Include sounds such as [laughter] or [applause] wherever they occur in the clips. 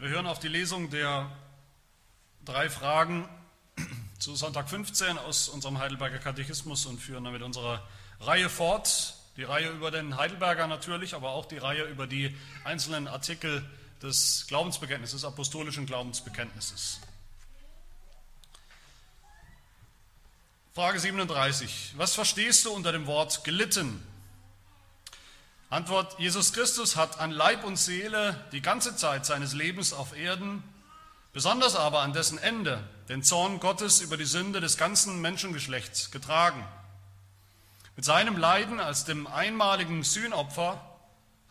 Wir hören auf die Lesung der drei Fragen zu Sonntag 15 aus unserem Heidelberger Katechismus und führen damit unsere Reihe fort. Die Reihe über den Heidelberger natürlich, aber auch die Reihe über die einzelnen Artikel des Glaubensbekenntnisses, apostolischen Glaubensbekenntnisses. Frage 37. Was verstehst du unter dem Wort gelitten? Antwort, Jesus Christus hat an Leib und Seele die ganze Zeit seines Lebens auf Erden, besonders aber an dessen Ende, den Zorn Gottes über die Sünde des ganzen Menschengeschlechts getragen. Mit seinem Leiden als dem einmaligen Sühnopfer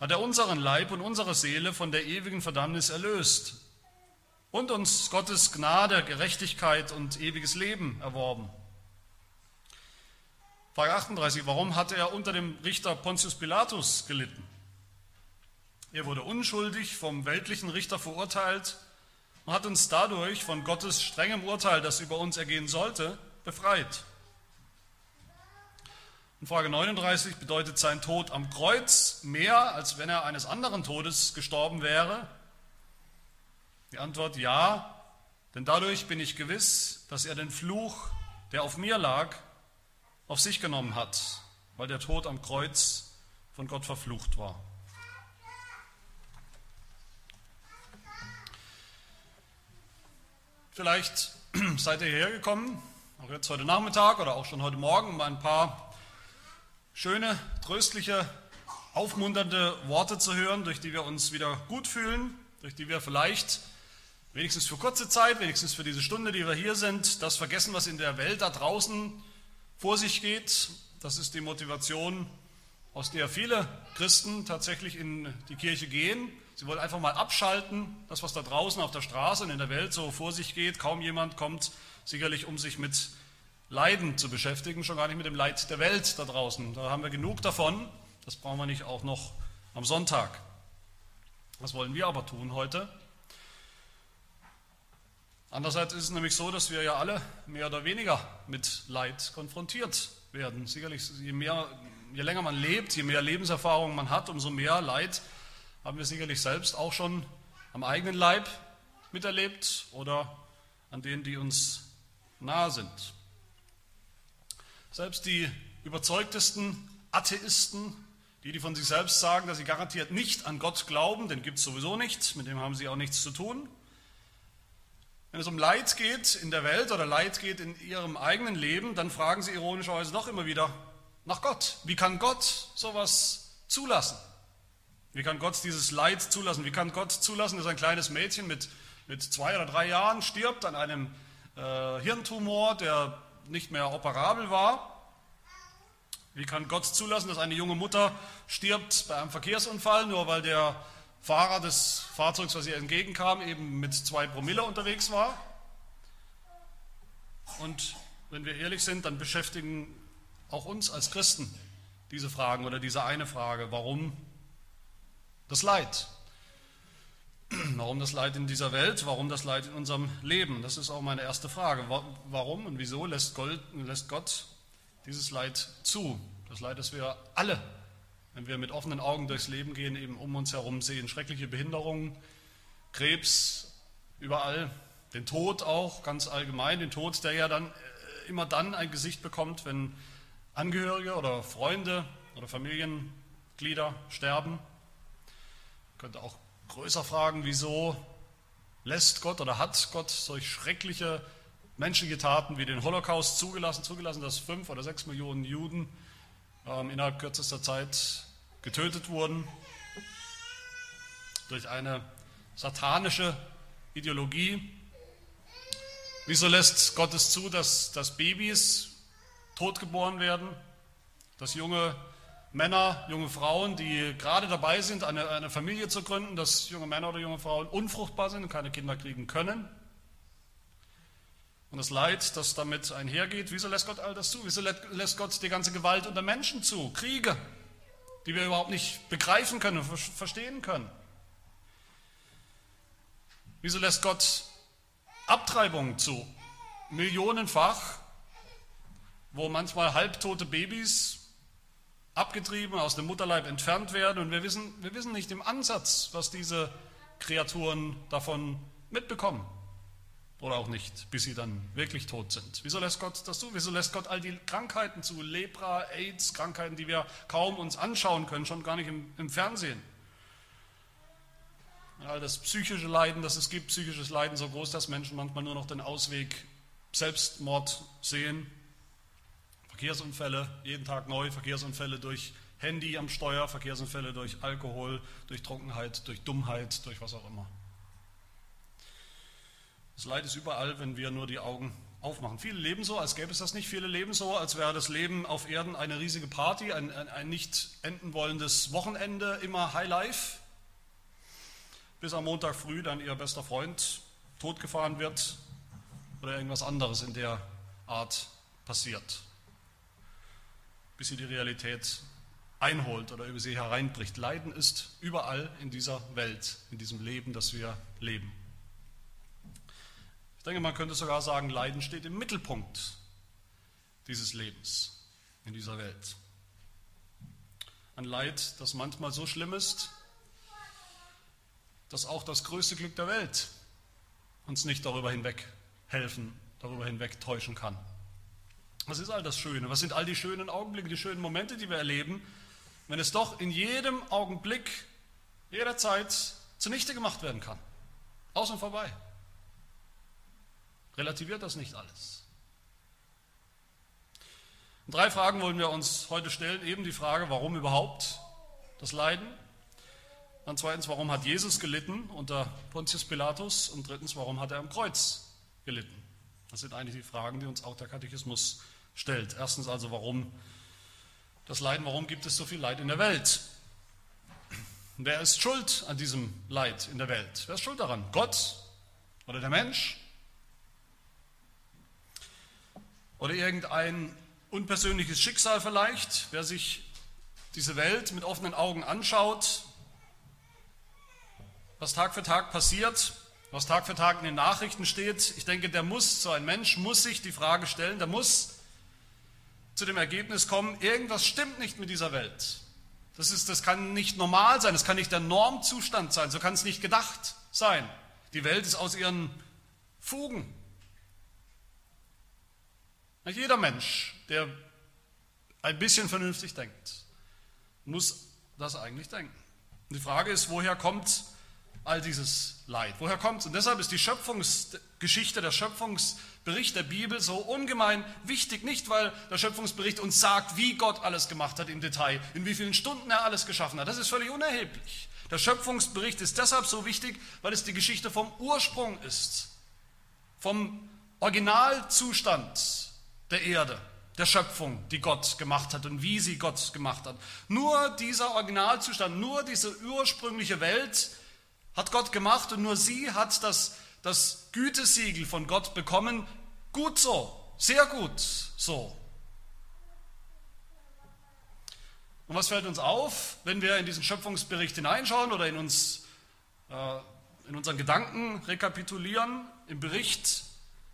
hat er unseren Leib und unsere Seele von der ewigen Verdammnis erlöst und uns Gottes Gnade, Gerechtigkeit und ewiges Leben erworben. Frage 38, warum hat er unter dem Richter Pontius Pilatus gelitten? Er wurde unschuldig vom weltlichen Richter verurteilt und hat uns dadurch von Gottes strengem Urteil, das über uns ergehen sollte, befreit. Und Frage 39 bedeutet sein Tod am Kreuz mehr, als wenn er eines anderen Todes gestorben wäre? Die Antwort ja, denn dadurch bin ich gewiss, dass er den Fluch, der auf mir lag, auf sich genommen hat, weil der Tod am Kreuz von Gott verflucht war. Vielleicht [clears throat] seid ihr hierher gekommen, auch jetzt heute Nachmittag oder auch schon heute Morgen, um ein paar schöne, tröstliche, aufmunternde Worte zu hören, durch die wir uns wieder gut fühlen, durch die wir vielleicht wenigstens für kurze Zeit, wenigstens für diese Stunde, die wir hier sind, das vergessen, was in der Welt da draußen vor sich geht. Das ist die Motivation, aus der viele Christen tatsächlich in die Kirche gehen. Sie wollen einfach mal abschalten, das, was da draußen auf der Straße und in der Welt so vor sich geht. Kaum jemand kommt sicherlich, um sich mit Leiden zu beschäftigen, schon gar nicht mit dem Leid der Welt da draußen. Da haben wir genug davon. Das brauchen wir nicht auch noch am Sonntag. Was wollen wir aber tun heute? Andererseits ist es nämlich so, dass wir ja alle mehr oder weniger mit Leid konfrontiert werden. Sicherlich, je, mehr, je länger man lebt, je mehr Lebenserfahrung man hat, umso mehr Leid haben wir sicherlich selbst auch schon am eigenen Leib miterlebt oder an denen, die uns nahe sind. Selbst die überzeugtesten Atheisten, die, die von sich selbst sagen, dass sie garantiert nicht an Gott glauben, den gibt es sowieso nicht, mit dem haben sie auch nichts zu tun, wenn es um Leid geht in der Welt oder Leid geht in ihrem eigenen Leben, dann fragen sie ironischerweise doch immer wieder nach Gott. Wie kann Gott sowas zulassen? Wie kann Gott dieses Leid zulassen? Wie kann Gott zulassen, dass ein kleines Mädchen mit, mit zwei oder drei Jahren stirbt an einem äh, Hirntumor, der nicht mehr operabel war? Wie kann Gott zulassen, dass eine junge Mutter stirbt bei einem Verkehrsunfall, nur weil der Fahrer des Fahrzeugs, was ihr entgegenkam, eben mit zwei Promille unterwegs war. Und wenn wir ehrlich sind, dann beschäftigen auch uns als Christen diese Fragen oder diese eine Frage, warum das Leid? [clears throat] Warum das Leid in dieser Welt? Warum das Leid in unserem Leben? Das ist auch meine erste Frage. Warum und wieso lässt Gott dieses Leid zu? Das Leid, das wir alle wenn wir mit offenen Augen durchs Leben gehen, eben um uns herum sehen. Schreckliche Behinderungen, Krebs überall, den Tod auch ganz allgemein, den Tod, der ja dann äh, immer dann ein Gesicht bekommt, wenn Angehörige oder Freunde oder Familienglieder sterben. Man könnte auch größer fragen, wieso lässt Gott oder hat Gott solch schreckliche menschliche Taten wie den Holocaust zugelassen, zugelassen, dass fünf oder sechs Millionen Juden ähm, innerhalb kürzester Zeit getötet wurden durch eine satanische Ideologie. Wieso lässt Gott es zu, dass, dass Babys totgeboren werden, dass junge Männer, junge Frauen, die gerade dabei sind, eine, eine Familie zu gründen, dass junge Männer oder junge Frauen unfruchtbar sind und keine Kinder kriegen können? Und das Leid, das damit einhergeht, wieso lässt Gott all das zu? Wieso lässt Gott die ganze Gewalt unter Menschen zu? Kriege, die wir überhaupt nicht begreifen können und verstehen können. Wieso lässt Gott Abtreibungen zu? Millionenfach, wo manchmal halbtote Babys abgetrieben, aus dem Mutterleib entfernt werden. Und wir wissen, wir wissen nicht im Ansatz, was diese Kreaturen davon mitbekommen. Oder auch nicht, bis sie dann wirklich tot sind. Wieso lässt Gott das zu? Wieso lässt Gott all die Krankheiten zu? Lepra, AIDS, Krankheiten, die wir kaum uns anschauen können, schon gar nicht im, im Fernsehen. All das psychische Leiden, das es gibt, psychisches Leiden so groß, dass Menschen manchmal nur noch den Ausweg Selbstmord sehen. Verkehrsunfälle, jeden Tag neu, Verkehrsunfälle durch Handy am Steuer, Verkehrsunfälle durch Alkohol, durch Trockenheit, durch Dummheit, durch was auch immer. Das Leid ist überall, wenn wir nur die Augen aufmachen. Viele leben so, als gäbe es das nicht. Viele leben so, als wäre das Leben auf Erden eine riesige Party, ein, ein, ein nicht enden wollendes Wochenende, immer High Life. Bis am Montag früh dann ihr bester Freund totgefahren wird oder irgendwas anderes in der Art passiert. Bis sie die Realität einholt oder über sie hereinbricht. Leiden ist überall in dieser Welt, in diesem Leben, das wir leben. Denke, man könnte sogar sagen, Leiden steht im Mittelpunkt dieses Lebens in dieser Welt. Ein Leid, das manchmal so schlimm ist, dass auch das größte Glück der Welt uns nicht darüber hinweg helfen, darüber hinweg täuschen kann. Was ist all das Schöne? Was sind all die schönen Augenblicke, die schönen Momente, die wir erleben, wenn es doch in jedem Augenblick, jederzeit zunichte gemacht werden kann? Aus und vorbei relativiert das nicht alles. Drei Fragen wollen wir uns heute stellen. Eben die Frage, warum überhaupt das Leiden? Dann zweitens, warum hat Jesus gelitten unter Pontius Pilatus? Und drittens, warum hat er am Kreuz gelitten? Das sind eigentlich die Fragen, die uns auch der Katechismus stellt. Erstens also, warum das Leiden? Warum gibt es so viel Leid in der Welt? Wer ist schuld an diesem Leid in der Welt? Wer ist schuld daran? Gott oder der Mensch? Oder irgendein unpersönliches Schicksal vielleicht, wer sich diese Welt mit offenen Augen anschaut, was Tag für Tag passiert, was Tag für Tag in den Nachrichten steht, ich denke, der muss, so ein Mensch muss sich die Frage stellen, der muss zu dem Ergebnis kommen, irgendwas stimmt nicht mit dieser Welt. Das, ist, das kann nicht normal sein, das kann nicht der Normzustand sein, so kann es nicht gedacht sein. Die Welt ist aus ihren Fugen jeder Mensch, der ein bisschen vernünftig denkt, muss das eigentlich denken. Und die Frage ist, woher kommt all dieses Leid? Woher kommt es? Und deshalb ist die Schöpfungsgeschichte, der Schöpfungsbericht der Bibel so ungemein wichtig. Nicht, weil der Schöpfungsbericht uns sagt, wie Gott alles gemacht hat im Detail, in wie vielen Stunden er alles geschaffen hat. Das ist völlig unerheblich. Der Schöpfungsbericht ist deshalb so wichtig, weil es die Geschichte vom Ursprung ist, vom Originalzustand der Erde, der Schöpfung, die Gott gemacht hat und wie sie Gott gemacht hat. Nur dieser Originalzustand, nur diese ursprüngliche Welt hat Gott gemacht und nur sie hat das, das Gütesiegel von Gott bekommen. Gut so, sehr gut so. Und was fällt uns auf, wenn wir in diesen Schöpfungsbericht hineinschauen oder in, uns, äh, in unseren Gedanken rekapitulieren, im Bericht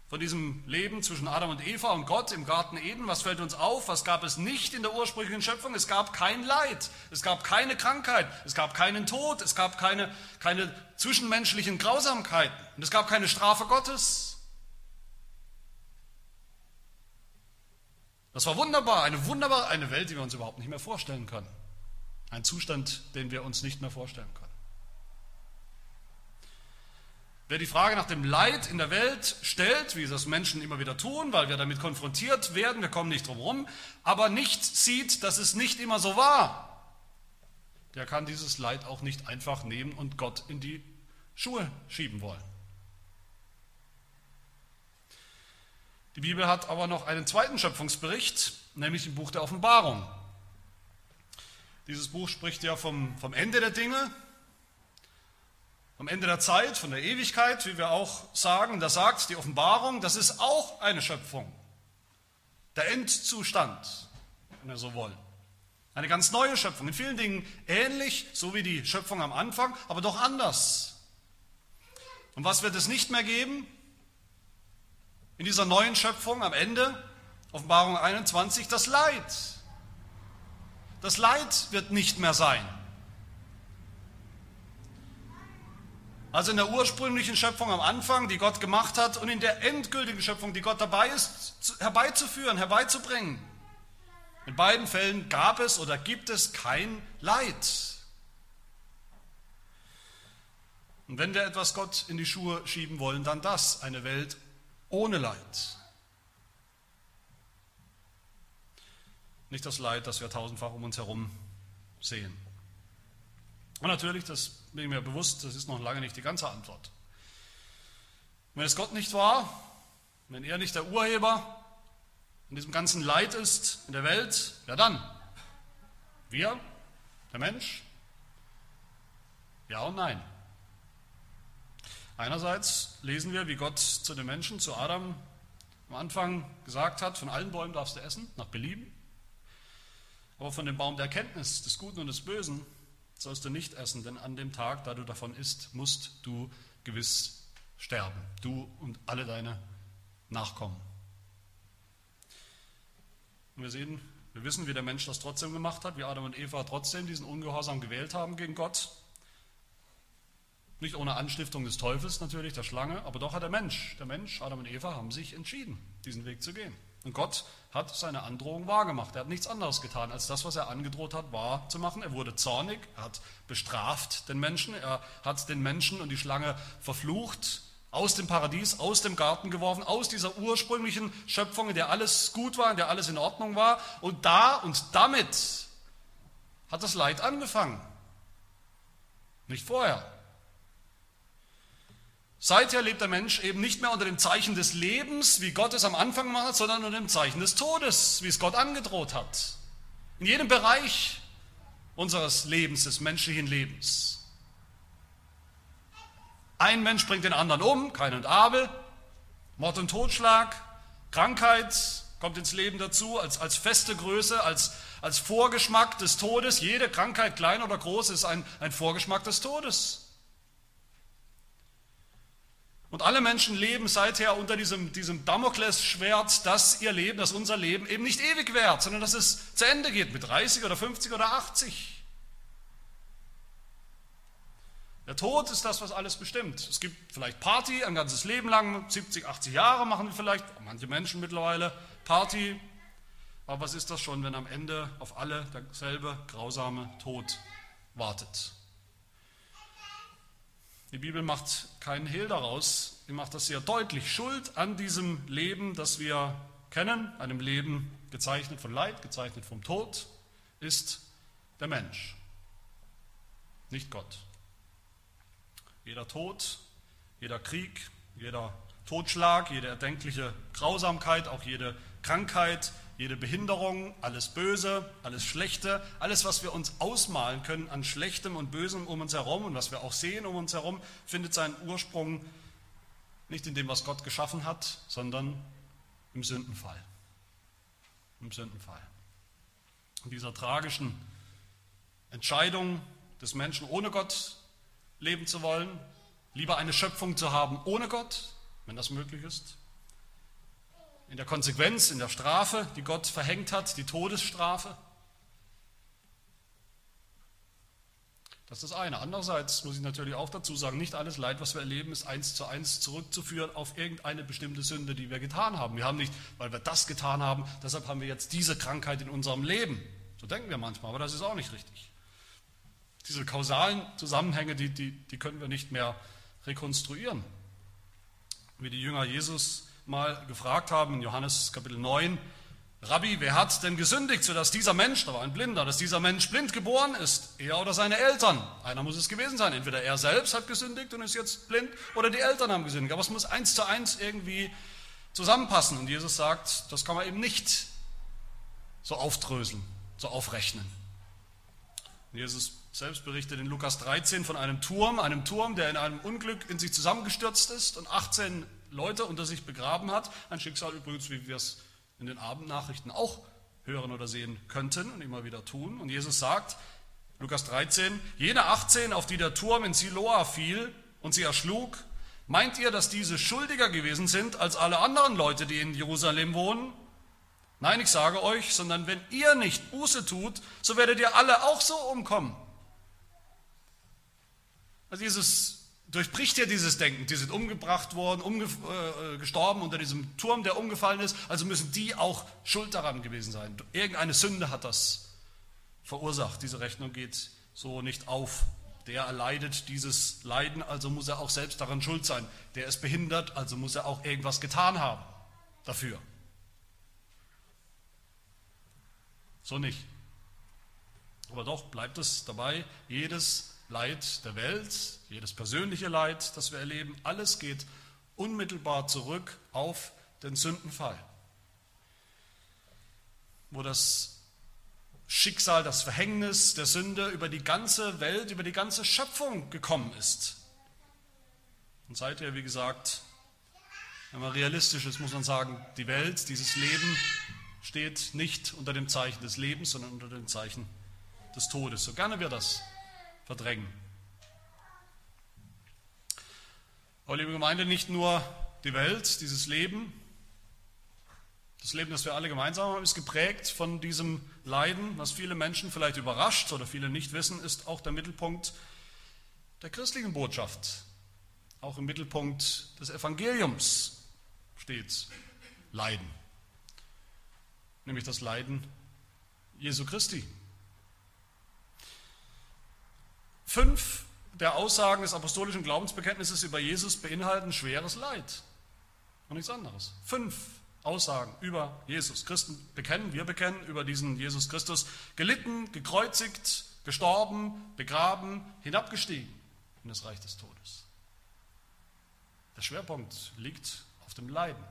von diesem Leben zwischen Adam und Eva und Gott im Garten Eden. Was fällt uns auf? Was gab es nicht in der ursprünglichen Schöpfung? Es gab kein Leid, es gab keine Krankheit, es gab keinen Tod, es gab keine, keine zwischenmenschlichen Grausamkeiten und es gab keine Strafe Gottes. Das war wunderbar, eine wunderbare, eine Welt, die wir uns überhaupt nicht mehr vorstellen können. Ein Zustand, den wir uns nicht mehr vorstellen können. Wer die Frage nach dem Leid in der Welt stellt, wie das Menschen immer wieder tun, weil wir damit konfrontiert werden, wir kommen nicht drum herum, aber nicht sieht, dass es nicht immer so war, der kann dieses Leid auch nicht einfach nehmen und Gott in die Schuhe schieben wollen. Die Bibel hat aber noch einen zweiten Schöpfungsbericht, nämlich im Buch der Offenbarung. Dieses Buch spricht ja vom, vom Ende der Dinge, am Ende der Zeit, von der Ewigkeit, wie wir auch sagen, da sagt die Offenbarung, das ist auch eine Schöpfung. Der Endzustand, wenn wir so wollen. Eine ganz neue Schöpfung, in vielen Dingen ähnlich, so wie die Schöpfung am Anfang, aber doch anders. Und was wird es nicht mehr geben? In dieser neuen Schöpfung am Ende, Offenbarung 21, das Leid. Das Leid wird nicht mehr sein. Also in der ursprünglichen Schöpfung am Anfang, die Gott gemacht hat, und in der endgültigen Schöpfung, die Gott dabei ist, herbeizuführen, herbeizubringen. In beiden Fällen gab es oder gibt es kein Leid. Und wenn wir etwas Gott in die Schuhe schieben wollen, dann das, eine Welt ohne Leid. Nicht das Leid, das wir tausendfach um uns herum sehen. Und natürlich, das bin ich mir bewusst, das ist noch lange nicht die ganze Antwort. Wenn es Gott nicht war, wenn er nicht der Urheber in diesem ganzen Leid ist in der Welt, wer dann? Wir, der Mensch? Ja und nein. Einerseits lesen wir, wie Gott zu den Menschen, zu Adam am Anfang gesagt hat, von allen Bäumen darfst du essen, nach Belieben. Aber von dem Baum der Erkenntnis des Guten und des Bösen sollst du nicht essen, denn an dem Tag, da du davon isst, musst du gewiss sterben, du und alle deine Nachkommen. Und wir sehen, wir wissen, wie der Mensch das trotzdem gemacht hat, wie Adam und Eva trotzdem diesen Ungehorsam gewählt haben gegen Gott. Nicht ohne Anstiftung des Teufels natürlich, der Schlange, aber doch hat der Mensch, der Mensch, Adam und Eva haben sich entschieden, diesen Weg zu gehen. Und Gott hat seine Androhung wahrgemacht. Er hat nichts anderes getan, als das, was er angedroht hat, wahr zu machen. Er wurde zornig, er hat bestraft den Menschen, er hat den Menschen und die Schlange verflucht, aus dem Paradies, aus dem Garten geworfen, aus dieser ursprünglichen Schöpfung, in der alles gut war, in der alles in Ordnung war. Und da und damit hat das Leid angefangen. Nicht vorher. Seither lebt der Mensch eben nicht mehr unter dem Zeichen des Lebens, wie Gott es am Anfang gemacht hat, sondern unter dem Zeichen des Todes, wie es Gott angedroht hat. In jedem Bereich unseres Lebens, des menschlichen Lebens. Ein Mensch bringt den anderen um, Kain und Abel, Mord und Totschlag, Krankheit kommt ins Leben dazu als, als feste Größe, als, als Vorgeschmack des Todes. Jede Krankheit, klein oder groß, ist ein, ein Vorgeschmack des Todes. Und alle Menschen leben seither unter diesem, diesem Damoklesschwert, dass ihr Leben, dass unser Leben eben nicht ewig währt, sondern dass es zu Ende geht mit 30 oder 50 oder 80. Der Tod ist das, was alles bestimmt. Es gibt vielleicht Party ein ganzes Leben lang, 70, 80 Jahre machen wir vielleicht, manche Menschen mittlerweile Party. Aber was ist das schon, wenn am Ende auf alle derselbe grausame Tod wartet? Die Bibel macht keinen Hehl daraus, sie macht das sehr deutlich. Schuld an diesem Leben, das wir kennen, einem Leben gezeichnet von Leid, gezeichnet vom Tod, ist der Mensch, nicht Gott. Jeder Tod, jeder Krieg, jeder Totschlag, jede erdenkliche Grausamkeit, auch jede Krankheit, jede Behinderung, alles Böse, alles Schlechte, alles, was wir uns ausmalen können an Schlechtem und Bösem um uns herum und was wir auch sehen um uns herum, findet seinen Ursprung nicht in dem, was Gott geschaffen hat, sondern im Sündenfall. Im Sündenfall. In dieser tragischen Entscheidung des Menschen ohne Gott leben zu wollen, lieber eine Schöpfung zu haben ohne Gott, wenn das möglich ist, in der Konsequenz, in der Strafe, die Gott verhängt hat, die Todesstrafe. Das ist das eine. Andererseits muss ich natürlich auch dazu sagen, nicht alles Leid, was wir erleben, ist eins zu eins zurückzuführen auf irgendeine bestimmte Sünde, die wir getan haben. Wir haben nicht, weil wir das getan haben, deshalb haben wir jetzt diese Krankheit in unserem Leben. So denken wir manchmal, aber das ist auch nicht richtig. Diese kausalen Zusammenhänge, die, die, die können wir nicht mehr rekonstruieren. Wie die Jünger Jesus mal gefragt haben in Johannes Kapitel 9, Rabbi, wer hat denn gesündigt, sodass dieser Mensch, da war ein Blinder, dass dieser Mensch blind geboren ist? Er oder seine Eltern? Einer muss es gewesen sein. Entweder er selbst hat gesündigt und ist jetzt blind oder die Eltern haben gesündigt. Aber es muss eins zu eins irgendwie zusammenpassen. Und Jesus sagt, das kann man eben nicht so aufdröseln, so aufrechnen. Und Jesus selbst berichtet in Lukas 13 von einem Turm, einem Turm, der in einem Unglück in sich zusammengestürzt ist und 18 Leute unter sich begraben hat. Ein Schicksal übrigens, wie wir es in den Abendnachrichten auch hören oder sehen könnten und immer wieder tun. Und Jesus sagt, Lukas 13, jene 18, auf die der Turm in Siloa fiel und sie erschlug, meint ihr, dass diese schuldiger gewesen sind als alle anderen Leute, die in Jerusalem wohnen? Nein, ich sage euch, sondern wenn ihr nicht Buße tut, so werdet ihr alle auch so umkommen. Also Jesus durchbricht ja dieses Denken. Die sind umgebracht worden, umge äh, gestorben unter diesem Turm, der umgefallen ist. Also müssen die auch schuld daran gewesen sein. Irgendeine Sünde hat das verursacht. Diese Rechnung geht so nicht auf. Der erleidet dieses Leiden, also muss er auch selbst daran schuld sein. Der ist behindert, also muss er auch irgendwas getan haben dafür. So nicht. Aber doch bleibt es dabei, jedes Leid der Welt, jedes persönliche Leid, das wir erleben, alles geht unmittelbar zurück auf den Sündenfall, wo das Schicksal, das Verhängnis der Sünde über die ganze Welt, über die ganze Schöpfung gekommen ist. Und seither, wie gesagt, wenn man realistisch ist, muss man sagen, die Welt, dieses Leben steht nicht unter dem Zeichen des Lebens, sondern unter dem Zeichen des Todes. So gerne wir das verdrängen. Aber liebe Gemeinde, nicht nur die Welt, dieses Leben, das Leben, das wir alle gemeinsam haben, ist geprägt von diesem Leiden, was viele Menschen vielleicht überrascht oder viele nicht wissen, ist auch der Mittelpunkt der christlichen Botschaft. Auch im Mittelpunkt des Evangeliums steht Leiden, nämlich das Leiden Jesu Christi. Fünf der Aussagen des apostolischen Glaubensbekenntnisses über Jesus beinhalten schweres Leid und nichts anderes. Fünf Aussagen über Jesus. Christen bekennen, wir bekennen über diesen Jesus Christus, gelitten, gekreuzigt, gestorben, begraben, hinabgestiegen in das Reich des Todes. Der Schwerpunkt liegt auf dem Leiden.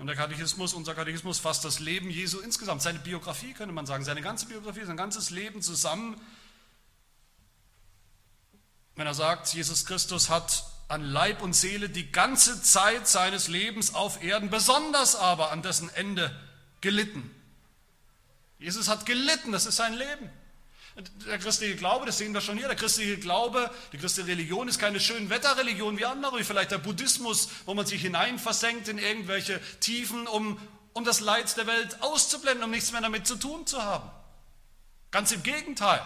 Und der Katechismus, unser Katechismus fasst das Leben Jesu insgesamt, seine Biografie könnte man sagen, seine ganze Biografie, sein ganzes Leben zusammen. Wenn er sagt, Jesus Christus hat an Leib und Seele die ganze Zeit seines Lebens auf Erden, besonders aber an dessen Ende gelitten. Jesus hat gelitten, das ist sein Leben. Der christliche Glaube, das sehen wir schon hier, der christliche Glaube, die christliche Religion ist keine Schönwetterreligion wie andere, wie vielleicht der Buddhismus, wo man sich hineinversenkt in irgendwelche Tiefen, um, um das Leid der Welt auszublenden, um nichts mehr damit zu tun zu haben. Ganz im Gegenteil.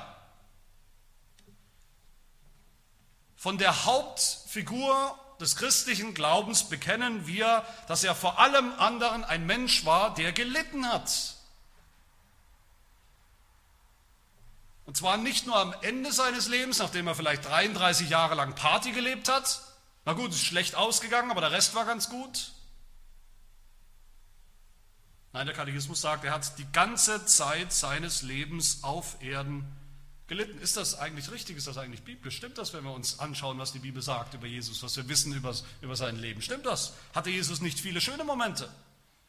Von der Hauptfigur des christlichen Glaubens bekennen wir, dass er vor allem anderen ein Mensch war, der gelitten hat. Und zwar nicht nur am Ende seines Lebens, nachdem er vielleicht 33 Jahre lang Party gelebt hat. Na gut, ist schlecht ausgegangen, aber der Rest war ganz gut. Nein, der Katechismus sagt, er hat die ganze Zeit seines Lebens auf Erden gelitten. Ist das eigentlich richtig? Ist das eigentlich biblisch? Stimmt das, wenn wir uns anschauen, was die Bibel sagt über Jesus, was wir wissen über, über sein Leben? Stimmt das? Hatte Jesus nicht viele schöne Momente?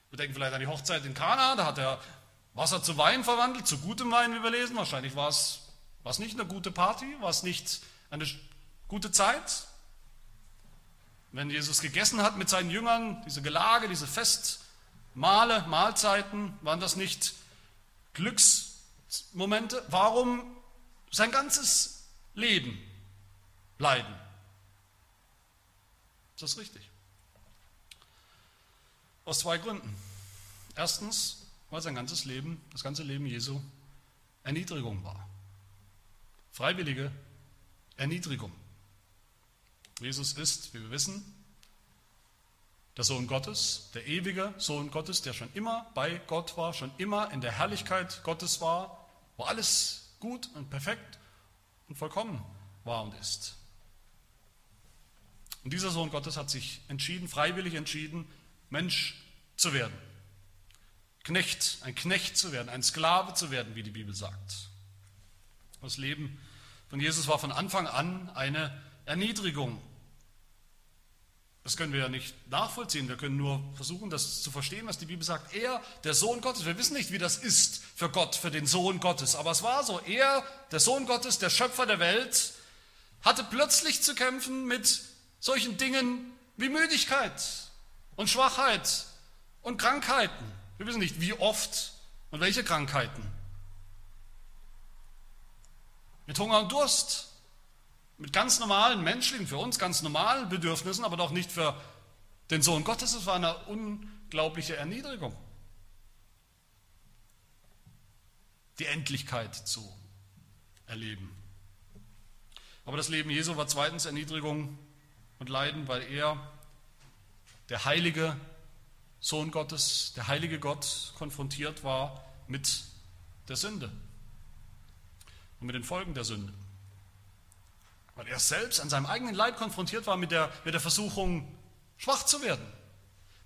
Wir denken vielleicht an die Hochzeit in Kana, da hat er Wasser zu Wein verwandelt, zu gutem Wein, wie wir lesen. Wahrscheinlich war es, war es nicht eine gute Party, war es nicht eine gute Zeit. Wenn Jesus gegessen hat mit seinen Jüngern, diese Gelage, diese Festmahle, Mahlzeiten, waren das nicht Glücksmomente? Warum sein ganzes Leben leiden. Ist das richtig? Aus zwei Gründen. Erstens, weil sein ganzes Leben, das ganze Leben Jesu Erniedrigung war. Freiwillige Erniedrigung. Jesus ist, wie wir wissen, der Sohn Gottes, der ewige Sohn Gottes, der schon immer bei Gott war, schon immer in der Herrlichkeit Gottes war, wo alles gut und perfekt und vollkommen war und ist. Und dieser Sohn Gottes hat sich entschieden, freiwillig entschieden, Mensch zu werden. Knecht, ein Knecht zu werden, ein Sklave zu werden, wie die Bibel sagt. Das Leben von Jesus war von Anfang an eine Erniedrigung das können wir ja nicht nachvollziehen. Wir können nur versuchen, das zu verstehen, was die Bibel sagt. Er, der Sohn Gottes, wir wissen nicht, wie das ist für Gott, für den Sohn Gottes, aber es war so. Er, der Sohn Gottes, der Schöpfer der Welt, hatte plötzlich zu kämpfen mit solchen Dingen wie Müdigkeit und Schwachheit und Krankheiten. Wir wissen nicht, wie oft und welche Krankheiten. Mit Hunger und Durst mit ganz normalen menschlichen, für uns ganz normalen Bedürfnissen, aber doch nicht für den Sohn Gottes. Es war eine unglaubliche Erniedrigung. Die Endlichkeit zu erleben. Aber das Leben Jesu war zweitens Erniedrigung und Leiden, weil er, der heilige Sohn Gottes, der heilige Gott, konfrontiert war mit der Sünde und mit den Folgen der Sünde. Weil er selbst an seinem eigenen Leid konfrontiert war mit der, mit der Versuchung, schwach zu werden,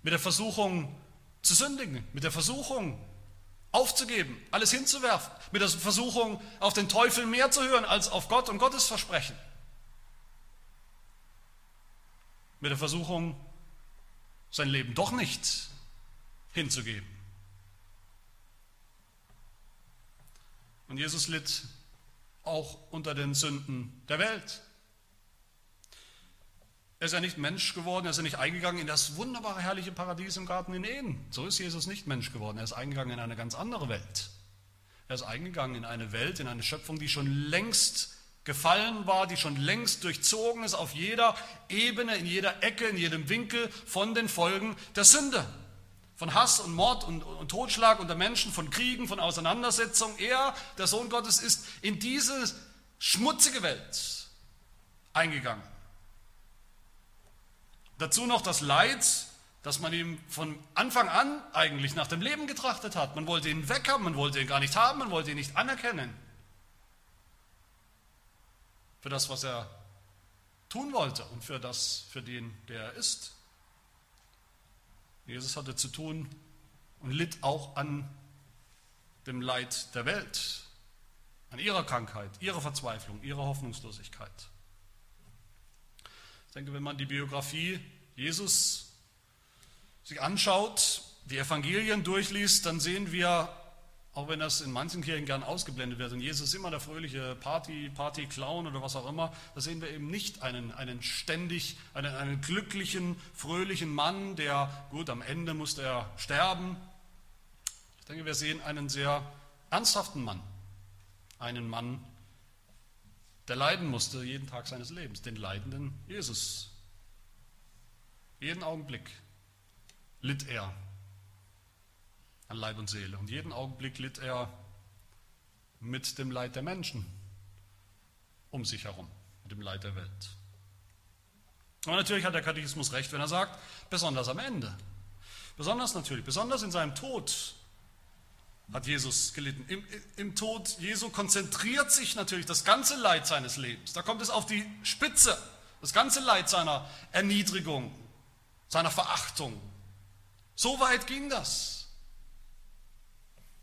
mit der Versuchung zu sündigen, mit der Versuchung aufzugeben, alles hinzuwerfen, mit der Versuchung, auf den Teufel mehr zu hören als auf Gott und Gottes Versprechen, mit der Versuchung, sein Leben doch nicht hinzugeben. Und Jesus litt auch unter den Sünden der Welt. Er ist ja nicht Mensch geworden, er ist ja nicht eingegangen in das wunderbare, herrliche Paradies im Garten in Eden. So ist Jesus nicht Mensch geworden. Er ist eingegangen in eine ganz andere Welt. Er ist eingegangen in eine Welt, in eine Schöpfung, die schon längst gefallen war, die schon längst durchzogen ist auf jeder Ebene, in jeder Ecke, in jedem Winkel von den Folgen der Sünde. Von Hass und Mord und, und Totschlag unter Menschen, von Kriegen, von Auseinandersetzungen. Er, der Sohn Gottes, ist in diese schmutzige Welt eingegangen. Dazu noch das Leid, das man ihm von Anfang an eigentlich nach dem Leben getrachtet hat. Man wollte ihn weghaben, man wollte ihn gar nicht haben, man wollte ihn nicht anerkennen. Für das, was er tun wollte und für das, für den, der er ist. Jesus hatte zu tun und litt auch an dem Leid der Welt, an ihrer Krankheit, ihrer Verzweiflung, ihrer Hoffnungslosigkeit. Ich denke, wenn man die Biografie Jesus sich anschaut, die Evangelien durchliest, dann sehen wir auch wenn das in manchen Kirchen gern ausgeblendet wird und Jesus ist immer der fröhliche Party, Party-Clown oder was auch immer, da sehen wir eben nicht einen, einen ständig, einen, einen glücklichen, fröhlichen Mann, der, gut, am Ende musste er sterben. Ich denke, wir sehen einen sehr ernsthaften Mann, einen Mann, der leiden musste jeden Tag seines Lebens, den leidenden Jesus. Jeden Augenblick litt er an Leib und Seele. Und jeden Augenblick litt er mit dem Leid der Menschen um sich herum, mit dem Leid der Welt. Aber natürlich hat der Katechismus recht, wenn er sagt, besonders am Ende. Besonders natürlich, besonders in seinem Tod hat Jesus gelitten. Im, Im, Tod Jesu konzentriert sich natürlich das ganze Leid seines Lebens. Da kommt es auf die Spitze. Das ganze Leid seiner Erniedrigung, seiner Verachtung. So weit ging das.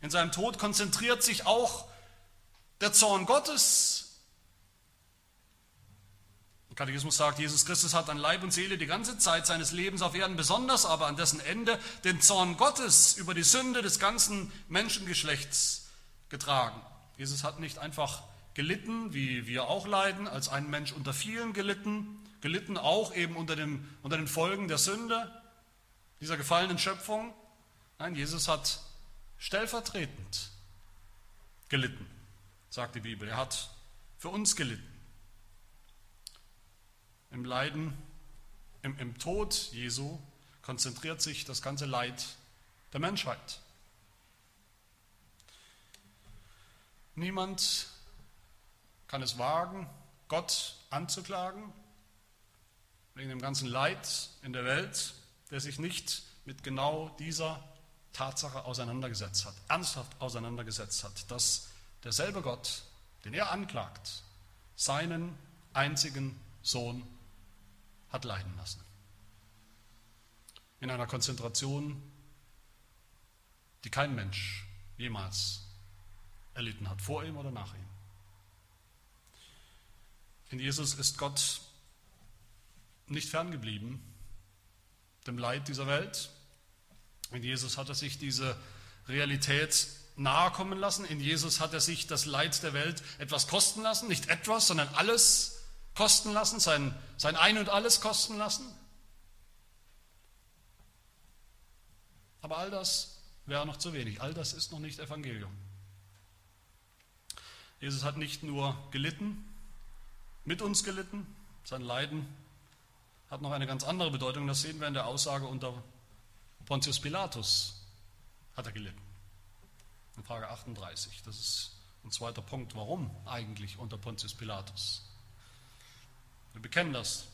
In seinem Tod konzentriert sich auch der Zorn Gottes. Der Katechismus sagt, Jesus Christus hat an Leib und Seele die ganze Zeit seines Lebens auf Erden, besonders aber an dessen Ende, den Zorn Gottes über die Sünde des ganzen Menschengeschlechts getragen. Jesus hat nicht einfach gelitten, wie wir auch leiden, als ein Mensch unter vielen gelitten, gelitten auch eben unter, dem, unter den Folgen der Sünde, dieser gefallenen Schöpfung. Nein, Jesus hat stellvertretend gelitten, sagt die Bibel. Er hat für uns gelitten. Im Leiden, im, im Tod Jesu konzentriert sich das ganze Leid der Menschheit. Niemand kann es wagen, Gott anzuklagen, wegen dem ganzen Leid in der Welt, der sich nicht mit genau dieser Tatsache auseinandergesetzt hat, ernsthaft auseinandergesetzt hat, dass derselbe Gott, den er anklagt, seinen einzigen Sohn hat leiden lassen. In einer Konzentration, die kein Mensch jemals erlitten hat, vor ihm oder nach ihm. In Jesus ist Gott nicht ferngeblieben dem Leid dieser Welt, in Jesus hat er sich diese Realität nahe kommen lassen. In Jesus hat er sich das Leid der Welt etwas kosten lassen. Nicht etwas, sondern alles kosten lassen, sein, sein Ein und alles kosten lassen. Aber all das wäre noch zu wenig. All das ist noch nicht Evangelium. Jesus hat nicht nur gelitten, mit uns gelitten, sein Leiden hat noch eine ganz andere Bedeutung. Das sehen wir in der Aussage unter Pontius Pilatus hat er gelitten. In Frage 38. Das ist ein zweiter Punkt. Warum eigentlich unter Pontius Pilatus? Wir bekennen das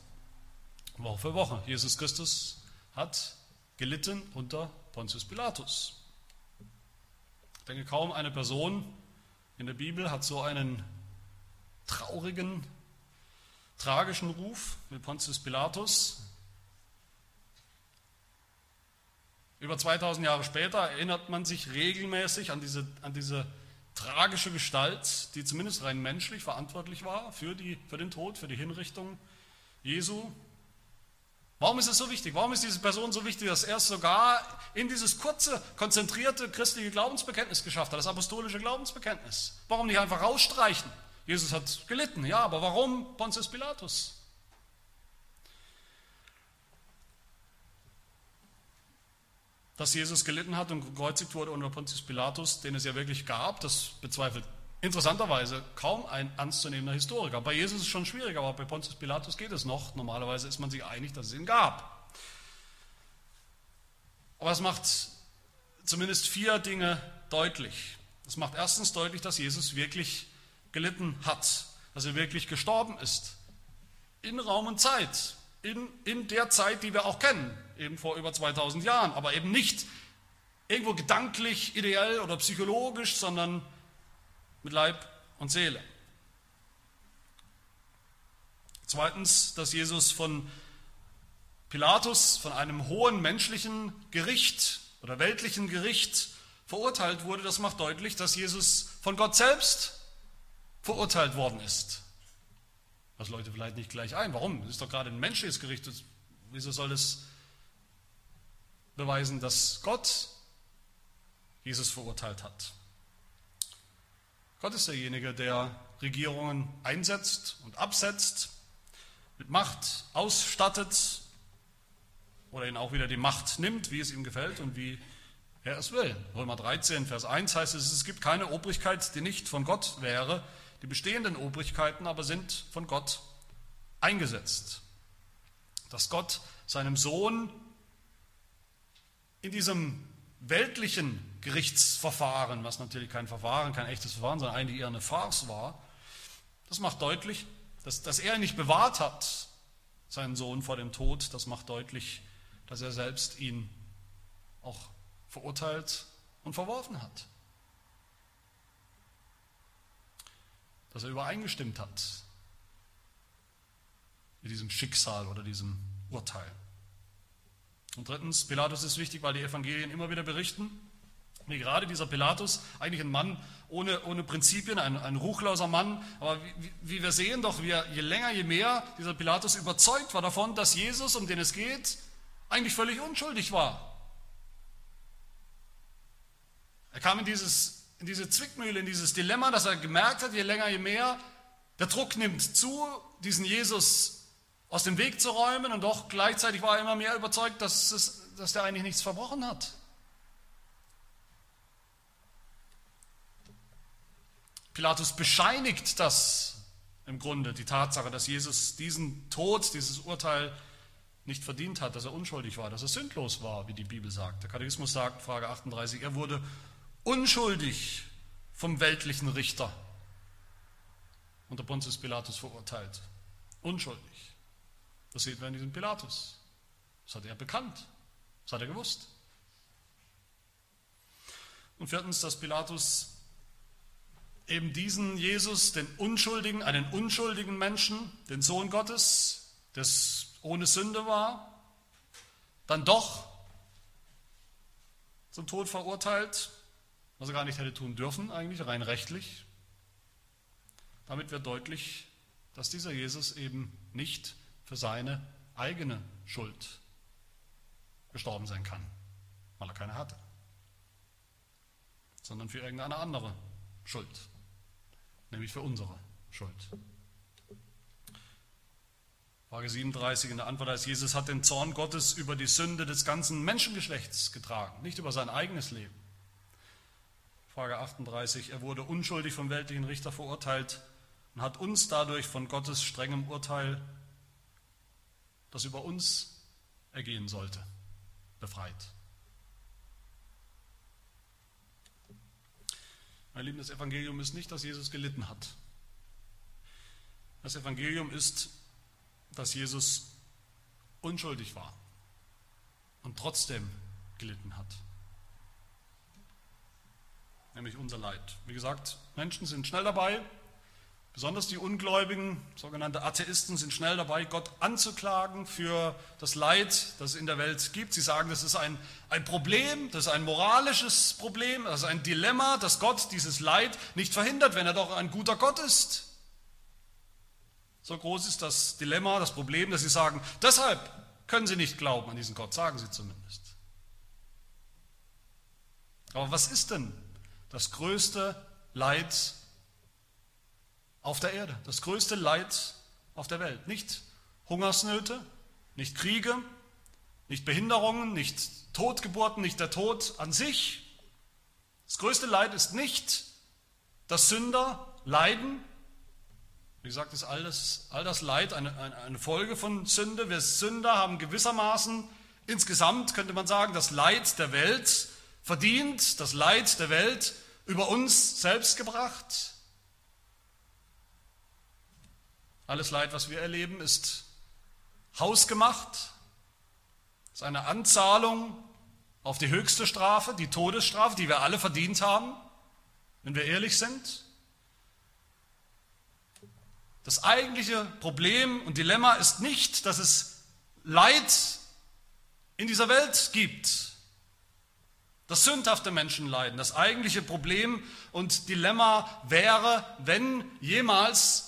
Woche für Woche. Jesus Christus hat gelitten unter Pontius Pilatus. Ich denke, kaum eine Person in der Bibel hat so einen traurigen, tragischen Ruf wie Pontius Pilatus. Über 2000 Jahre später erinnert man sich regelmäßig an diese, an diese tragische Gestalt, die zumindest rein menschlich verantwortlich war für, die, für den Tod, für die Hinrichtung Jesu. Warum ist es so wichtig? Warum ist diese Person so wichtig, dass er es sogar in dieses kurze, konzentrierte christliche Glaubensbekenntnis geschafft hat, das apostolische Glaubensbekenntnis? Warum nicht einfach rausstreichen? Jesus hat gelitten, ja, aber warum Pontius Pilatus? Dass Jesus gelitten hat und gekreuzigt wurde unter Pontius Pilatus, den es ja wirklich gab, das bezweifelt interessanterweise kaum ein ernstzunehmender Historiker. Bei Jesus ist es schon schwieriger, aber bei Pontius Pilatus geht es noch. Normalerweise ist man sich einig, dass es ihn gab. Aber es macht zumindest vier Dinge deutlich. Es macht erstens deutlich, dass Jesus wirklich gelitten hat, dass er wirklich gestorben ist. In Raum und Zeit. In, in der Zeit, die wir auch kennen, eben vor über 2000 Jahren. Aber eben nicht irgendwo gedanklich, ideell oder psychologisch, sondern mit Leib und Seele. Zweitens, dass Jesus von Pilatus, von einem hohen menschlichen Gericht oder weltlichen Gericht verurteilt wurde, das macht deutlich, dass Jesus von Gott selbst verurteilt worden ist. Das Leute vielleicht nicht gleich ein. Warum? Es ist doch gerade ein menschliches Gericht. Wieso soll es beweisen, dass Gott Jesus verurteilt hat? Gott ist derjenige, der Regierungen einsetzt und absetzt, mit Macht ausstattet oder ihnen auch wieder die Macht nimmt, wie es ihm gefällt und wie er es will. Römer 13, Vers 1 heißt es, es gibt keine Obrigkeit, die nicht von Gott wäre. Die bestehenden Obrigkeiten aber sind von Gott eingesetzt. Dass Gott seinem Sohn in diesem weltlichen Gerichtsverfahren, was natürlich kein Verfahren, kein echtes Verfahren, sondern eigentlich eher eine Farce war, das macht deutlich, dass, dass er nicht bewahrt hat, seinen Sohn vor dem Tod. Das macht deutlich, dass er selbst ihn auch verurteilt und verworfen hat. Dass er übereingestimmt hat mit diesem Schicksal oder diesem Urteil. Und drittens, Pilatus ist wichtig, weil die Evangelien immer wieder berichten, wie gerade dieser Pilatus, eigentlich ein Mann ohne, ohne Prinzipien, ein, ein ruchloser Mann, aber wie, wie wir sehen doch, wie er, je länger, je mehr dieser Pilatus überzeugt war davon, dass Jesus, um den es geht, eigentlich völlig unschuldig war. Er kam in, dieses, in diese Zwickmühle, in dieses Dilemma, dass er gemerkt hat, je länger, je mehr, der Druck nimmt zu, diesen Jesus aus dem Weg zu räumen und doch gleichzeitig war er immer mehr überzeugt, dass, es, dass der eigentlich nichts verbrochen hat. Pilatus bescheinigt das im Grunde, die Tatsache, dass Jesus diesen Tod, dieses Urteil nicht verdient hat, dass er unschuldig war, dass er sündlos war, wie die Bibel sagt. Der Katechismus sagt, Frage 38, er wurde unschuldig vom weltlichen Richter unter Pontius Pilatus verurteilt. Unschuldig. Das sehen wir in diesem Pilatus. Das hat er bekannt. Das hat er gewusst. Und viertens, dass Pilatus eben diesen Jesus, den Unschuldigen, einen unschuldigen Menschen, den Sohn Gottes, der ohne Sünde war, dann doch zum Tod verurteilt, was er gar nicht hätte tun dürfen, eigentlich rein rechtlich. Damit wird deutlich, dass dieser Jesus eben nicht für seine eigene Schuld gestorben sein kann, weil er keine hatte, sondern für irgendeine andere Schuld, nämlich für unsere Schuld. Frage 37 in der Antwort heißt, Jesus hat den Zorn Gottes über die Sünde des ganzen Menschengeschlechts getragen, nicht über sein eigenes Leben. Frage 38, er wurde unschuldig vom weltlichen Richter verurteilt und hat uns dadurch von Gottes strengem Urteil das über uns ergehen sollte, befreit. Mein Lieben, das Evangelium ist nicht, dass Jesus gelitten hat. Das Evangelium ist, dass Jesus unschuldig war und trotzdem gelitten hat. Nämlich unser Leid. Wie gesagt, Menschen sind schnell dabei, besonders die Ungläubigen, sogenannte Atheisten, sind schnell dabei, Gott anzuklagen für das Leid, das es in der Welt gibt. Sie sagen, das ist ein, ein Problem, das ist ein moralisches Problem, das ist ein Dilemma, dass Gott dieses Leid nicht verhindert, wenn er doch ein guter Gott ist. So groß ist das Dilemma, das Problem, dass sie sagen, deshalb können sie nicht glauben an diesen Gott, sagen sie zumindest. Aber was ist denn das größte Leid auf der Erde? Das größte Leid auf der Welt? Nicht Hungersnöte, nicht Kriege, nicht Behinderungen, nicht Totgeburten, nicht der Tod an sich. Das größte Leid ist nicht, dass Sünder leiden, wie gesagt, ist all das, all das Leid eine, eine Folge von Sünde. Wir Sünder haben gewissermaßen insgesamt, könnte man sagen, das Leid der Welt verdient, das Leid der Welt über uns selbst gebracht. Alles Leid, was wir erleben, ist hausgemacht, ist eine Anzahlung auf die höchste Strafe, die Todesstrafe, die wir alle verdient haben, wenn wir ehrlich sind. Das eigentliche Problem und Dilemma ist nicht, dass es Leid in dieser Welt gibt, dass sündhafte Menschen leiden. Das eigentliche Problem und Dilemma wäre, wenn jemals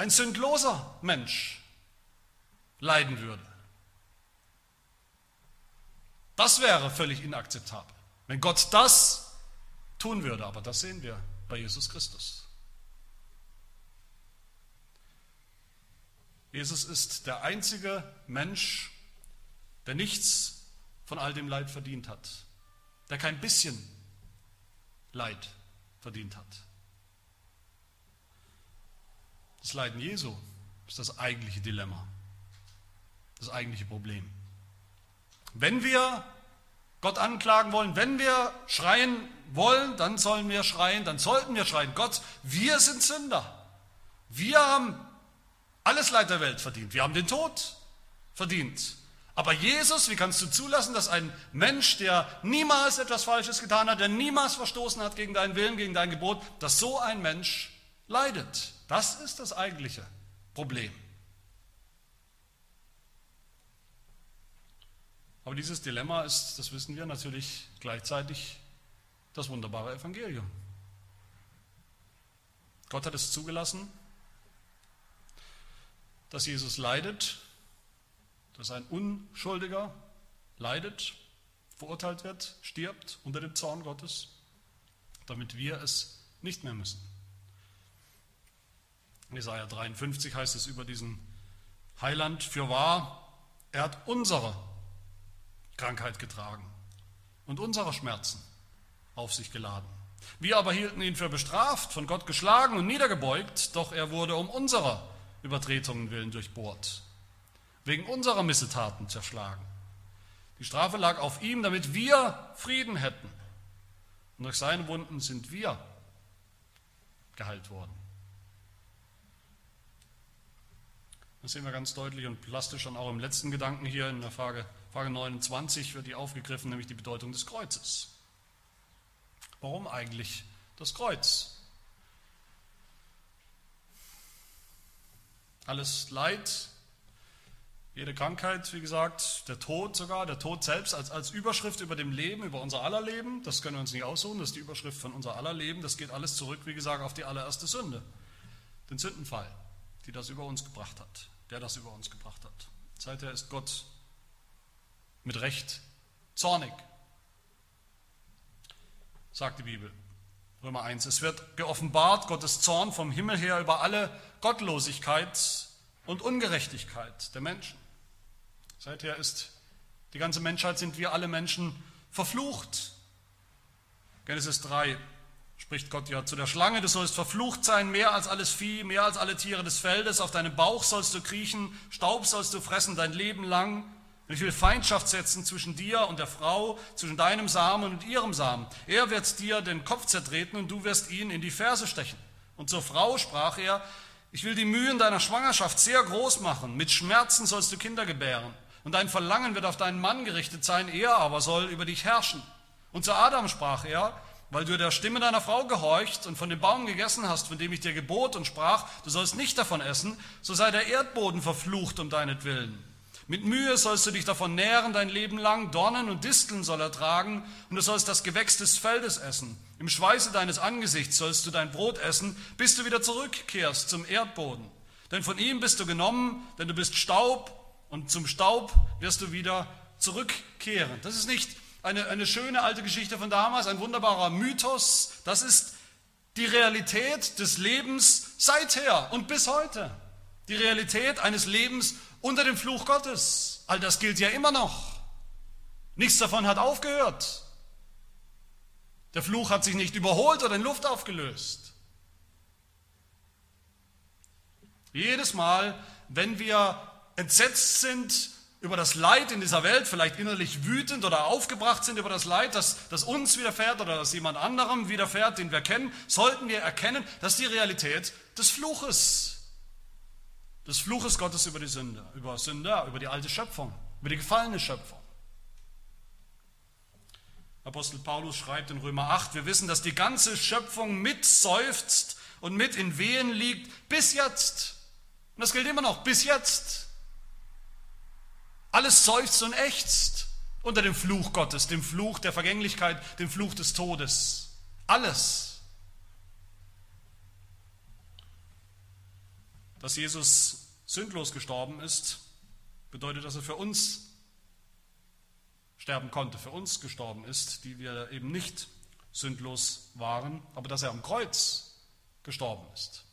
ein sündloser Mensch leiden würde. Das wäre völlig inakzeptabel, wenn Gott das tun würde. Aber das sehen wir bei Jesus Christus. Jesus ist der einzige Mensch, der nichts von all dem Leid verdient hat, der kein bisschen Leid verdient hat. Das Leiden Jesu ist das eigentliche Dilemma, das eigentliche Problem. Wenn wir Gott anklagen wollen, wenn wir schreien wollen, dann sollen wir schreien, dann sollten wir schreien, Gott, wir sind Sünder. Wir haben alles Leid der Welt verdient. Wir haben den Tod verdient. Aber Jesus, wie kannst du zulassen, dass ein Mensch, der niemals etwas Falsches getan hat, der niemals verstoßen hat gegen deinen Willen, gegen dein Gebot, dass so ein Mensch leidet? Das ist das eigentliche Problem. Aber dieses Dilemma ist, das wissen wir natürlich gleichzeitig das wunderbare Evangelium. Gott hat es zugelassen, dass Jesus leidet, dass ein Unschuldiger leidet, verurteilt wird, stirbt unter dem Zorn Gottes, damit wir es nicht mehr müssen. In Jesaja 53 heißt es über diesen Heiland, für wahr, er hat unsere Krankheit getragen und unsere Schmerzen auf sich geladen. Wir aber hielten ihn für bestraft, von Gott geschlagen und niedergebeugt, doch er wurde um unserer Übertretungen willen durchbohrt, wegen unserer Missetaten zerschlagen. Die Strafe lag auf ihm, damit wir Frieden hätten. Und durch seine Wunden sind wir geheilt worden. Das sehen wir ganz deutlich und plastisch dann auch im letzten Gedanken hier in der Frage, Frage 29 wird die aufgegriffen, nämlich die Bedeutung des Kreuzes. Warum eigentlich das Kreuz? Alles Leid, jede Krankheit, wie gesagt, der Tod sogar, der Tod selbst als, als Überschrift über dem Leben, über unser aller Leben, das können wir uns nicht aussuchen, das ist die Überschrift von unser aller Leben, das geht alles zurück, wie gesagt, auf die allererste Sünde, den Sündenfall, die das über uns gebracht hat, der das über uns gebracht hat. Seither ist Gott mit Recht zornig, sagt die Bibel. Römer 1. Es wird geoffenbart Gottes Zorn vom Himmel her über alle Gottlosigkeit und Ungerechtigkeit der Menschen. Seither ist die ganze Menschheit, sind wir alle Menschen verflucht. Genesis 3 spricht Gott ja zu der Schlange, du sollst verflucht sein, mehr als alles Vieh, mehr als alle Tiere des Feldes, auf deinem Bauch sollst du kriechen, Staub sollst du fressen dein Leben lang. Und ich will Feindschaft setzen zwischen dir und der Frau, zwischen deinem Samen und ihrem Samen. Er wird dir den Kopf zertreten und du wirst ihn in die Ferse stechen. Und zur Frau sprach er, Ich will die Mühen deiner Schwangerschaft sehr groß machen. Mit Schmerzen sollst du Kinder gebären. Und dein Verlangen wird auf deinen Mann gerichtet sein, er aber soll über dich herrschen. Und zu Adam sprach er, weil du der Stimme deiner Frau gehorcht und von dem Baum gegessen hast, von dem ich dir gebot und sprach, du sollst nicht davon essen, so sei der Erdboden verflucht um deinetwillen. Mit Mühe sollst du dich davon nähren dein Leben lang, Dornen und Disteln soll er tragen, und du sollst das Gewächs des Feldes essen. Im Schweiße deines Angesichts sollst du dein Brot essen, bis du wieder zurückkehrst zum Erdboden. Denn von ihm bist du genommen, denn du bist Staub, und zum Staub wirst du wieder zurückkehren. Das ist nicht eine, eine schöne alte Geschichte von damals, ein wunderbarer Mythos. Das ist die Realität des Lebens seither und bis heute. Die Realität eines Lebens unter dem Fluch Gottes. All das gilt ja immer noch. Nichts davon hat aufgehört. Der Fluch hat sich nicht überholt oder in Luft aufgelöst. Jedes Mal, wenn wir entsetzt sind über das Leid in dieser Welt, vielleicht innerlich wütend oder aufgebracht sind über das Leid, das, das uns widerfährt oder das jemand anderem widerfährt, den wir kennen, sollten wir erkennen, dass die Realität des Fluches, des Fluches Gottes über die Sünde, über Sünder, über die alte Schöpfung, über die gefallene Schöpfung. Apostel Paulus schreibt in Römer 8, wir wissen, dass die ganze Schöpfung mitseufzt und mit in Wehen liegt bis jetzt. Und das gilt immer noch, bis jetzt. Alles seufzt und ächzt unter dem Fluch Gottes, dem Fluch der Vergänglichkeit, dem Fluch des Todes. Alles. Dass Jesus sündlos gestorben ist, bedeutet, dass er für uns sterben konnte, für uns gestorben ist, die wir eben nicht sündlos waren, aber dass er am Kreuz gestorben ist.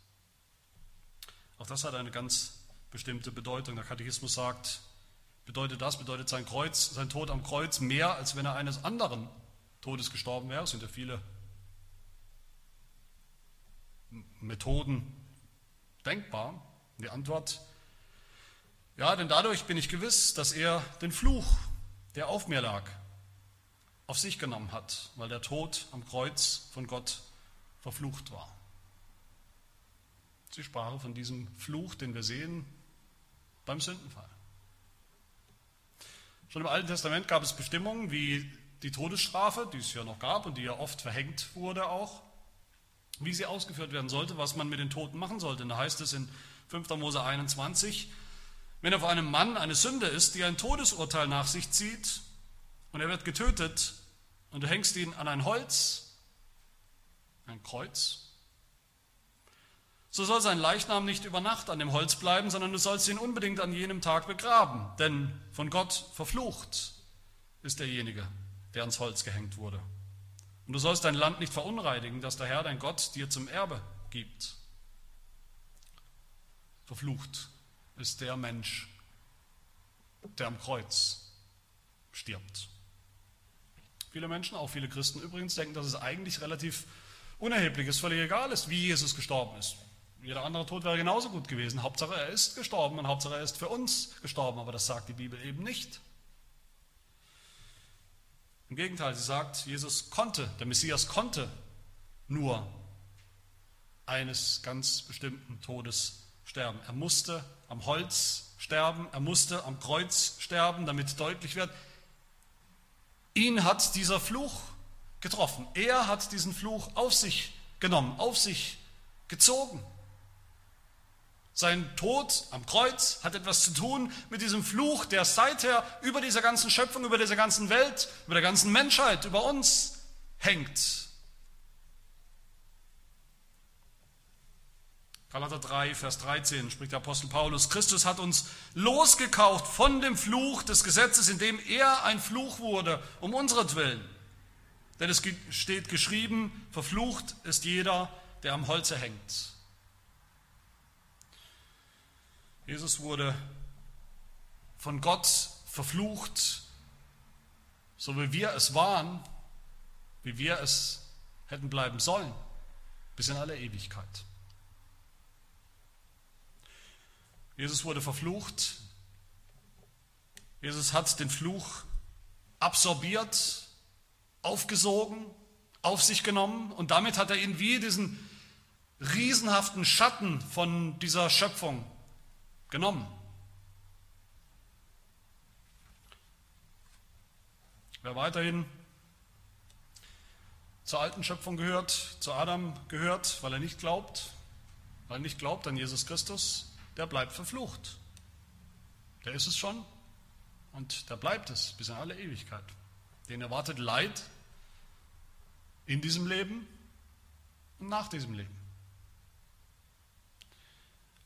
Auch das hat eine ganz bestimmte Bedeutung. Der Katechismus sagt, bedeutet das, bedeutet sein Kreuz, sein Tod am Kreuz mehr, als wenn er eines anderen Todes gestorben wäre. Es sind ja viele Methoden denkbar. Die Antwort, ja, denn dadurch bin ich gewiss, dass er den Fluch, der auf mir lag, auf sich genommen hat, weil der Tod am Kreuz von Gott verflucht war. Sie sprach von diesem Fluch, den wir sehen beim Sündenfall. Schon im Alten Testament gab es Bestimmungen wie die Todesstrafe, die es ja noch gab und die ja oft verhängt wurde auch, wie sie ausgeführt werden sollte, was man mit den Toten machen sollte. da heißt es in 5. Mose 21, wenn auf einem Mann eine Sünde ist, die ein Todesurteil nach sich zieht und er wird getötet und du hängst ihn an ein Holz, ein Kreuz, so soll sein Leichnam nicht über Nacht an dem Holz bleiben, sondern du sollst ihn unbedingt an jenem Tag begraben, denn von Gott verflucht ist derjenige, der ans Holz gehängt wurde. Und du sollst dein Land nicht verunreinigen, das der Herr, dein Gott, dir zum Erbe gibt. Verflucht ist der Mensch, der am Kreuz stirbt. Viele Menschen, auch viele Christen übrigens, denken, dass es eigentlich relativ unerheblich ist, völlig egal ist, wie Jesus gestorben ist. Jeder andere Tod wäre genauso gut gewesen. Hauptsache, er ist gestorben und Hauptsache, er ist für uns gestorben. Aber das sagt die Bibel eben nicht. Im Gegenteil, sie sagt, Jesus konnte, der Messias konnte nur eines ganz bestimmten Todes sterben. Er musste am Holz sterben, er musste am Kreuz sterben, damit deutlich wird, ihn hat dieser Fluch getroffen. Er hat diesen Fluch auf sich genommen, auf sich gezogen. Sein Tod am Kreuz hat etwas zu tun mit diesem Fluch, der seither über dieser ganzen Schöpfung, über dieser ganzen Welt, über der ganzen Menschheit, über uns hängt. Galater 3, Vers 13 spricht der Apostel Paulus, Christus hat uns losgekauft von dem Fluch des Gesetzes, indem er ein Fluch wurde, um unseretwillen. Denn es steht geschrieben, verflucht ist jeder, der am Holze hängt. Jesus wurde von Gott verflucht, so wie wir es waren, wie wir es hätten bleiben sollen, bis in alle Ewigkeit. Jesus wurde verflucht. Jesus hat den Fluch absorbiert, aufgesogen, auf sich genommen und damit hat er ihn wie diesen riesenhaften Schatten von dieser Schöpfung genommen. Wer weiterhin zur alten Schöpfung gehört, zu Adam gehört, weil er nicht glaubt, weil er nicht glaubt an Jesus Christus, der bleibt verflucht. Der ist es schon und der bleibt es bis in alle Ewigkeit. Den erwartet Leid in diesem Leben und nach diesem Leben.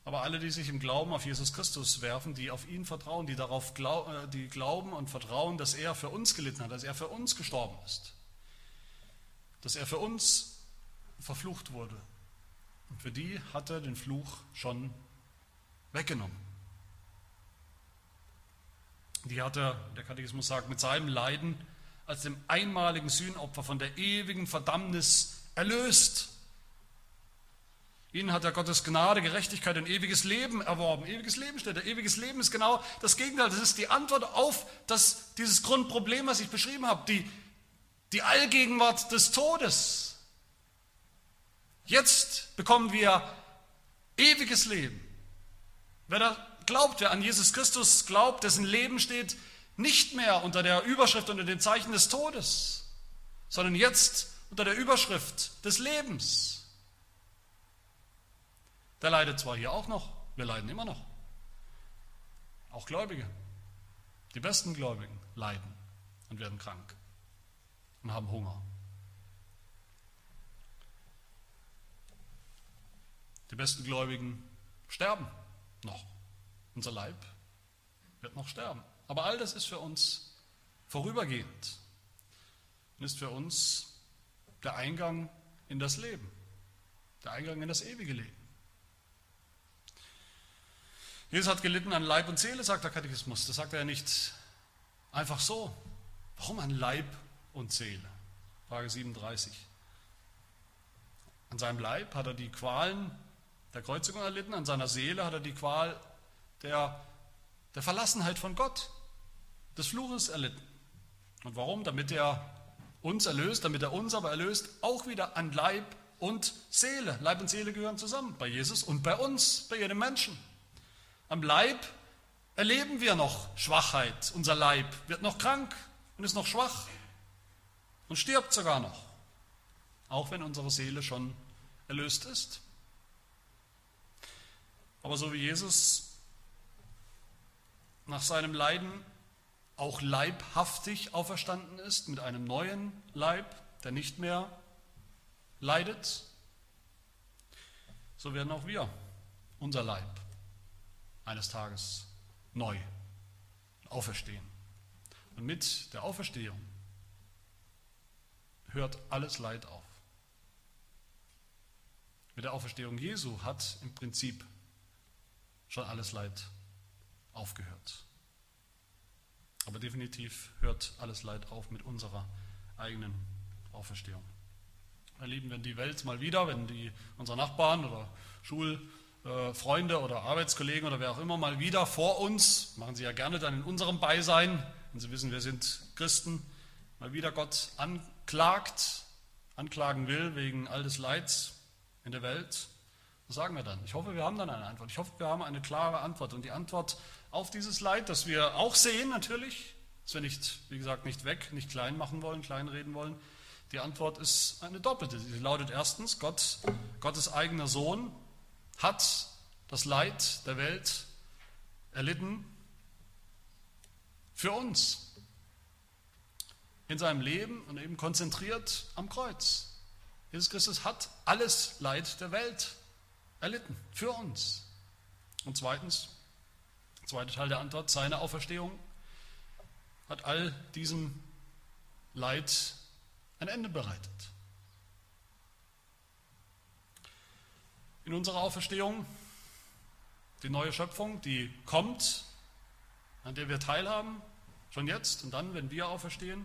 Aber alle, die sich im Glauben auf Jesus Christus werfen, die auf ihn vertrauen, die darauf glauben, äh, die glauben und vertrauen, dass er für uns gelitten hat, dass er für uns gestorben ist, dass er für uns verflucht wurde. Und für die hat er den Fluch schon weggenommen. Die hat er, der Katechismus sagt, mit seinem Leiden als dem einmaligen Sühnopfer von der ewigen Verdammnis erlöst. Ihnen hat er Gottes Gnade, Gerechtigkeit und ewiges Leben erworben. Ewiges Leben steht da. Ewiges Leben ist genau das Gegenteil. Das ist die Antwort auf das, dieses Grundproblem, was ich beschrieben habe. Die, die Allgegenwart des Todes. Jetzt bekommen wir ewiges Leben. Wer da glaubt, wer an Jesus Christus glaubt, dessen Leben steht nicht mehr unter der Überschrift, unter dem Zeichen des Todes, sondern jetzt unter der Überschrift des Lebens. Der leidet zwar hier auch noch, wir leiden immer noch. Auch Gläubige, die besten Gläubigen leiden und werden krank und haben Hunger. Die besten Gläubigen sterben noch. Unser Leib wird noch sterben. Aber all das ist für uns vorübergehend und ist für uns der Eingang in das Leben, der Eingang in das ewige Leben. Jesus hat gelitten an Leib und Seele, sagt der Katechismus. Das sagt er ja nicht einfach so. Warum an Leib und Seele? Frage 37. An seinem Leib hat er die Qualen der Kreuzigung erlitten, an seiner Seele hat er die Qual der, der Verlassenheit von Gott, des Fluches erlitten. Und warum? Damit er uns erlöst, damit er uns aber erlöst, auch wieder an Leib und Seele. Leib und Seele gehören zusammen, bei Jesus und bei uns, bei jedem Menschen. Am Leib erleben wir noch Schwachheit. Unser Leib wird noch krank und ist noch schwach und stirbt sogar noch, auch wenn unsere Seele schon erlöst ist. Aber so wie Jesus nach seinem Leiden auch leibhaftig auferstanden ist, mit einem neuen Leib, der nicht mehr leidet, so werden auch wir, unser Leib, eines Tages neu auferstehen. Und mit der Auferstehung hört alles Leid auf. Mit der Auferstehung Jesu hat im Prinzip schon alles Leid aufgehört. Aber definitiv hört alles Leid auf mit unserer eigenen Auferstehung. Erleben wir die Welt mal wieder, wenn die, unsere Nachbarn oder Schulfreunde oder Arbeitskollegen oder wer auch immer mal wieder vor uns, machen sie ja gerne dann in unserem Beisein, wenn sie wissen, wir sind Christen, mal wieder Gott anklagt, anklagen will wegen all des Leids in der Welt. Was sagen wir dann? Ich hoffe, wir haben dann eine Antwort. Ich hoffe, wir haben eine klare Antwort. Und die Antwort auf dieses Leid, das wir auch sehen natürlich, dass wir nicht, wie gesagt, nicht weg, nicht klein machen wollen, kleinreden wollen. Die Antwort ist eine doppelte. Sie lautet erstens, Gott, Gottes eigener Sohn hat das Leid der Welt erlitten für uns in seinem Leben und eben konzentriert am Kreuz. Jesus Christus hat alles Leid der Welt erlitten für uns. Und zweitens, Zweiter Teil der Antwort, seine Auferstehung hat all diesem Leid ein Ende bereitet. In unserer Auferstehung, die neue Schöpfung, die kommt, an der wir teilhaben, schon jetzt und dann, wenn wir auferstehen.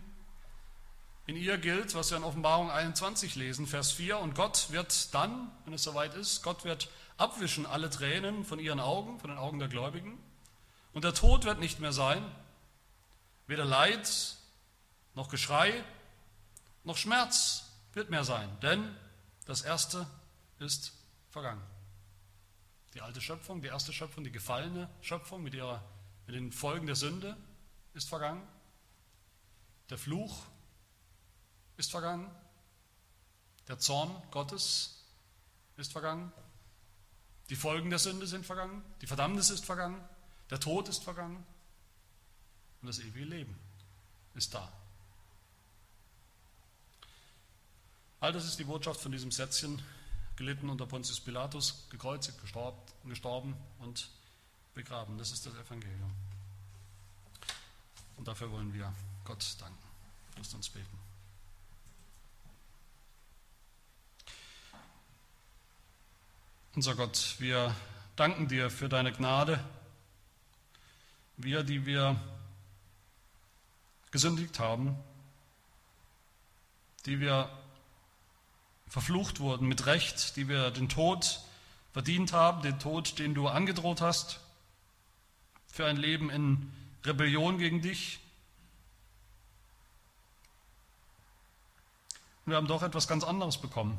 In ihr gilt, was wir in Offenbarung 21 lesen, Vers 4, und Gott wird dann, wenn es soweit ist, Gott wird abwischen alle Tränen von ihren Augen, von den Augen der Gläubigen. Und der Tod wird nicht mehr sein, weder Leid noch Geschrei noch Schmerz wird mehr sein, denn das Erste ist vergangen. Die alte Schöpfung, die erste Schöpfung, die gefallene Schöpfung mit, ihrer, mit den Folgen der Sünde ist vergangen. Der Fluch ist vergangen. Der Zorn Gottes ist vergangen. Die Folgen der Sünde sind vergangen. Die Verdammnis ist vergangen. Der Tod ist vergangen. Und das ewige Leben ist da. All das ist die Botschaft von diesem Sätzchen, gelitten unter Pontius Pilatus, gekreuzigt, gestorben und begraben. Das ist das Evangelium. Und dafür wollen wir Gott danken. Lasst uns beten. Unser Gott, wir danken dir für deine Gnade. Wir, die wir gesündigt haben, die wir verflucht wurden mit Recht, die wir den Tod verdient haben, den Tod, den du angedroht hast, für ein Leben in Rebellion gegen dich. Und wir haben doch etwas ganz anderes bekommen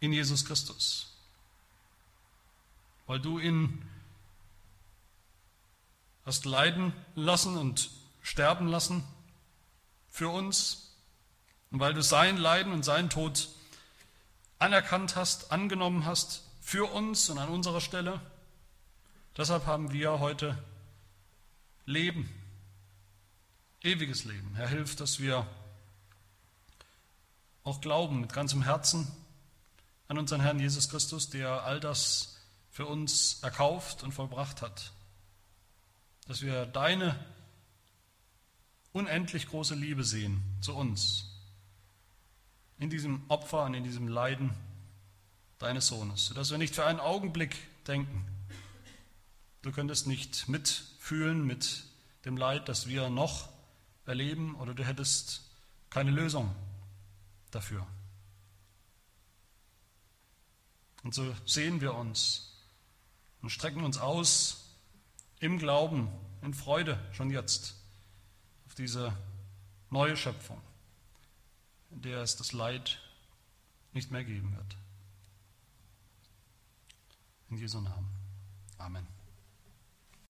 in Jesus Christus, weil du ihn hast leiden lassen und sterben lassen für uns und weil du sein Leiden und seinen Tod anerkannt hast, angenommen hast für uns und an unserer Stelle, deshalb haben wir heute Leben, ewiges Leben. Herr, hilf, dass wir auch glauben mit ganzem Herzen an unseren Herrn Jesus Christus, der all das für uns erkauft und vollbracht hat. Dass wir deine unendlich große Liebe sehen zu uns, in diesem Opfer und in diesem Leiden deines Sohnes, sodass wir nicht für einen Augenblick denken, du könntest nicht mitfühlen mit dem Leid, das wir noch erleben, oder du hättest keine Lösung dafür. Und so sehen wir uns und strecken uns aus im Glauben, in Freude schon jetzt auf diese neue Schöpfung, der es das Leid nicht mehr geben wird. In Jesu Namen. Amen.